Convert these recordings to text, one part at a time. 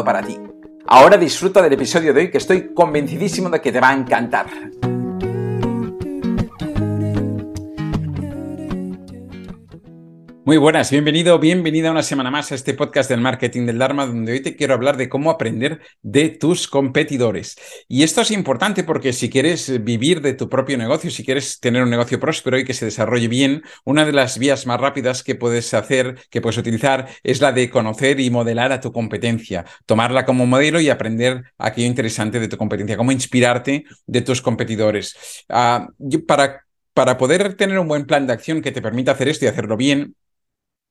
para ti. Ahora disfruta del episodio de hoy que estoy convencidísimo de que te va a encantar. Muy buenas, bienvenido, bienvenida una semana más a este podcast del marketing del Dharma, donde hoy te quiero hablar de cómo aprender de tus competidores. Y esto es importante porque si quieres vivir de tu propio negocio, si quieres tener un negocio próspero y que se desarrolle bien, una de las vías más rápidas que puedes hacer, que puedes utilizar, es la de conocer y modelar a tu competencia, tomarla como modelo y aprender aquello interesante de tu competencia, cómo inspirarte de tus competidores. Ah, para para poder tener un buen plan de acción que te permita hacer esto y hacerlo bien,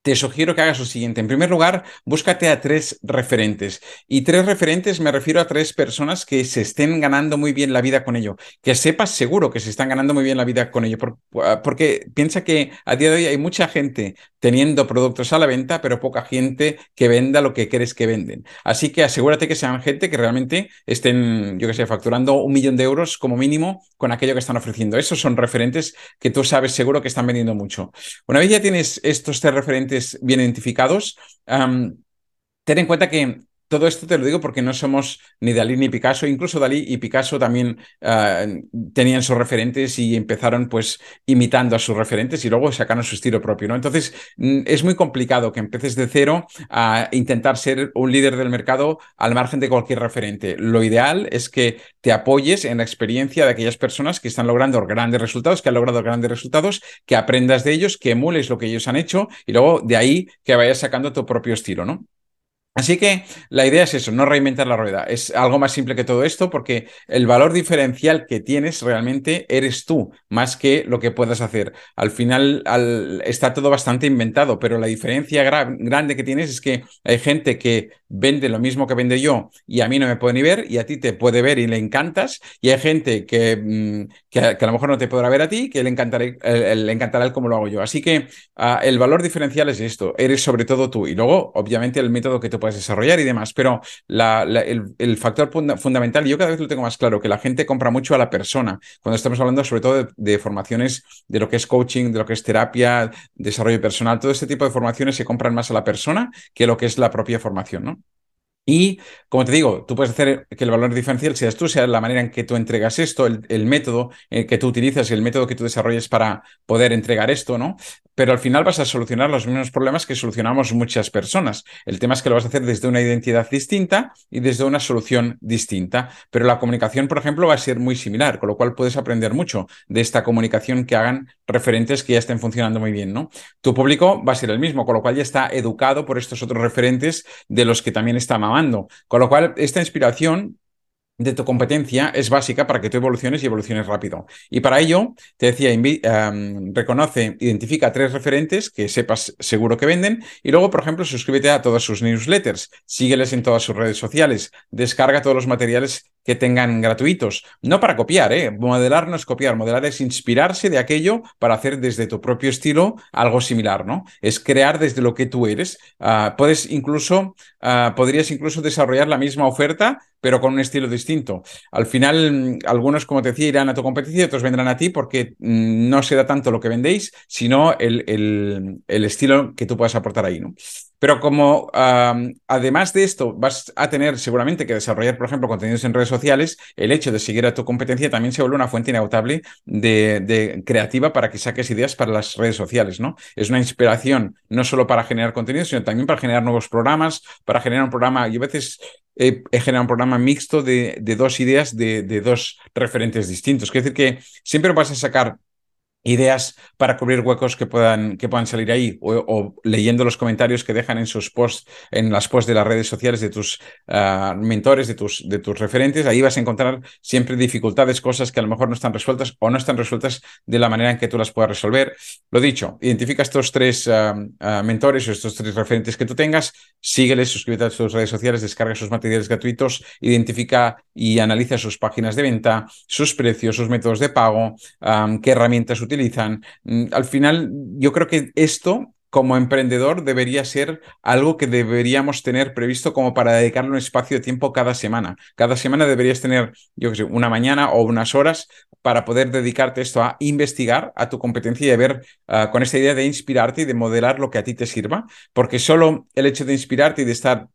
te sugiero que hagas lo siguiente. En primer lugar, búscate a tres referentes. Y tres referentes me refiero a tres personas que se estén ganando muy bien la vida con ello. Que sepas seguro que se están ganando muy bien la vida con ello. Ah, porque piensa que a día de hoy hay mucha gente teniendo productos a la venta, pero poca gente que venda lo que crees que venden. Así que asegúrate que sean gente que realmente estén, yo que sé, facturando un millón de euros como mínimo con aquello que están ofreciendo. Esos son referentes que tú sabes seguro que están vendiendo mucho. Una vez ya tienes estos tres referentes, bien identificados. ten en cuenta que todo esto te lo digo porque no somos ni Dalí ni Picasso, incluso Dalí y Picasso también ah, tenían sus referentes y empezaron pues imitando a sus referentes y luego sacaron su estilo propio, ¿no? Entonces mm, es muy complicado que empeces de cero a intentar ser un líder del mercado al margen de cualquier referente. Lo ideal es que te apoyes en la experiencia de aquellas personas que están logrando grandes resultados, que han logrado grandes resultados, que aprendas de ellos, que emules lo que ellos han hecho y luego de ahí que vayas sacando tu propio estilo, ¿no? Así que la idea es eso, no reinventar la rueda. Es algo más simple que todo esto porque el valor diferencial que tienes realmente eres tú, más que lo que puedas hacer. Al final está todo bastante inventado, pero la diferencia grande que tienes es que hay gente que vende lo mismo que vende yo y a mí no me puede ni ver y a ti te puede ver y le encantas y hay gente que, mm, que, a lo mejor no te podrá ver a ti que le encantará, le encantará el cómo lo hago yo. Así que ah, el valor diferencial es esto, eres sobre todo tú y luego obviamente el método que tú puedes desarrollar y demás, pero el, factor fundamental, yo cada vez lo tengo más claro, que la gente compra mucho a la persona, cuando estamos hablando sobre todo de, formaciones de lo que es coaching, de lo que es terapia, desarrollo personal, todo este tipo de formaciones se compran más a la persona que lo que es la propia formación, ¿no? Y, como te digo, tú puedes hacer que el valor diferencial seas tú, sea la manera en que tú entregas esto, el, método que tú utilizas, el método que tú desarrolles para poder entregar esto, ¿no? pero al final vas a solucionar los mismos problemas que solucionamos muchas personas. El tema es que lo vas a hacer desde una identidad distinta y desde una solución distinta, pero la comunicación, por ejemplo, va a ser muy similar, con lo cual puedes aprender mucho de esta comunicación que hagan referentes que ya estén funcionando muy bien, ¿no? Tu público va a ser el mismo, con lo cual ya está educado por estos otros referentes de los que también está Con lo cual, esta inspiración de tu competencia es básica para que tú evoluciones y evoluciones rápido. Y para ello, te decía, reconoce, identifica tres referentes que sepas seguro que venden y luego, por ejemplo, suscríbete a todas sus newsletters, sígueles en todas sus redes sociales, descarga todos los materiales que tengan gratuitos. No para copiar, ¿eh? Modelar no es copiar, modelar es inspirarse de aquello para hacer desde tu propio estilo algo similar, ¿no? Es crear desde lo que tú eres. Ah, puedes incluso, ah, podrías incluso desarrollar la misma oferta pero con un estilo distinto. Al final, algunos, como te decía, irán a tu competencia otros vendrán a ti porque mm, no se da tanto lo que vendéis, sino el, el, estilo que tú puedas aportar ahí. ¿no? Pero como además de esto vas a tener seguramente que desarrollar, por ejemplo, contenidos en redes sociales, el hecho de seguir a tu competencia también se vuelve una fuente inagotable de, creativa para que saques ideas para las redes sociales, ¿no? Es una inspiración no solo para generar contenido, sino también para generar nuevos programas, para generar un programa. Y a veces he, generado un programa mixto de, dos ideas de, de, dos referentes distintos. Quiere decir que siempre vas a sacar ideas para cubrir huecos que puedan, que puedan salir ahí o, leyendo los comentarios que dejan en sus posts, en las posts de las redes sociales de tus ah, mentores, de tus, de tus referentes, ahí vas a encontrar siempre dificultades, cosas que a lo mejor no están resueltas o no están resueltas de la manera en que tú las puedas resolver. Lo dicho, identifica estos tres ah, ah, mentores o estos tres referentes que tú tengas, sígueles, suscríbete a sus redes sociales, descarga sus materiales gratuitos, identifica y analiza sus páginas de venta, sus precios, sus métodos de pago, qué herramientas utilizan utilizan. Mm, al final, yo creo que esto como emprendedor debería ser algo que deberíamos tener previsto como para dedicarle un espacio de tiempo cada semana. Cada semana deberías tener, yo qué sé, una mañana o unas horas para poder dedicarte esto a investigar a tu competencia y a ver ah, con esta idea de inspirarte y de modelar lo que a ti te sirva, porque solo el hecho de inspirarte y de estar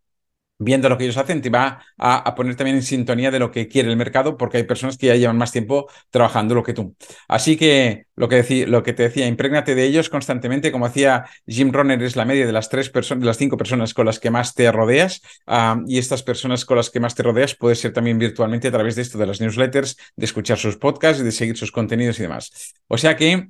viendo lo que ellos hacen, te va a, poner también en sintonía de lo que quiere el mercado, porque hay personas que ya llevan más tiempo trabajando lo que tú. Así que lo que, lo que te decía, imprégnate de ellos constantemente, como hacía Jim Rohner, es la media de las tres personas, de las cinco personas con las que más te rodeas, y estas personas con las que más te rodeas puede ser también virtualmente a través de esto, de las newsletters, de escuchar sus podcasts, de seguir sus contenidos y demás. O sea que,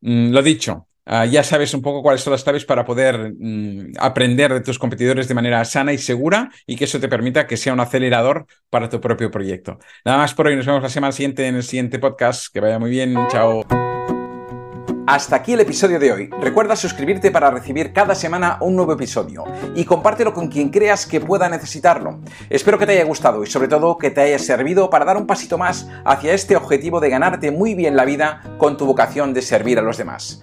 mm, lo dicho, Ah, ya sabes un poco cuáles son las claves para poder mm, aprender de tus competidores de manera sana y segura y que eso te permita que sea un acelerador para tu propio proyecto. Nada más por hoy, nos vemos la semana siguiente en el siguiente podcast. Que vaya muy bien, chao. Hasta aquí el episodio de hoy. Recuerda suscribirte para recibir cada semana un nuevo episodio y compártelo con quien creas que pueda necesitarlo. Espero que te haya gustado y sobre todo que te haya servido para dar un pasito más hacia este objetivo de ganarte muy bien la vida con tu vocación de servir a los demás.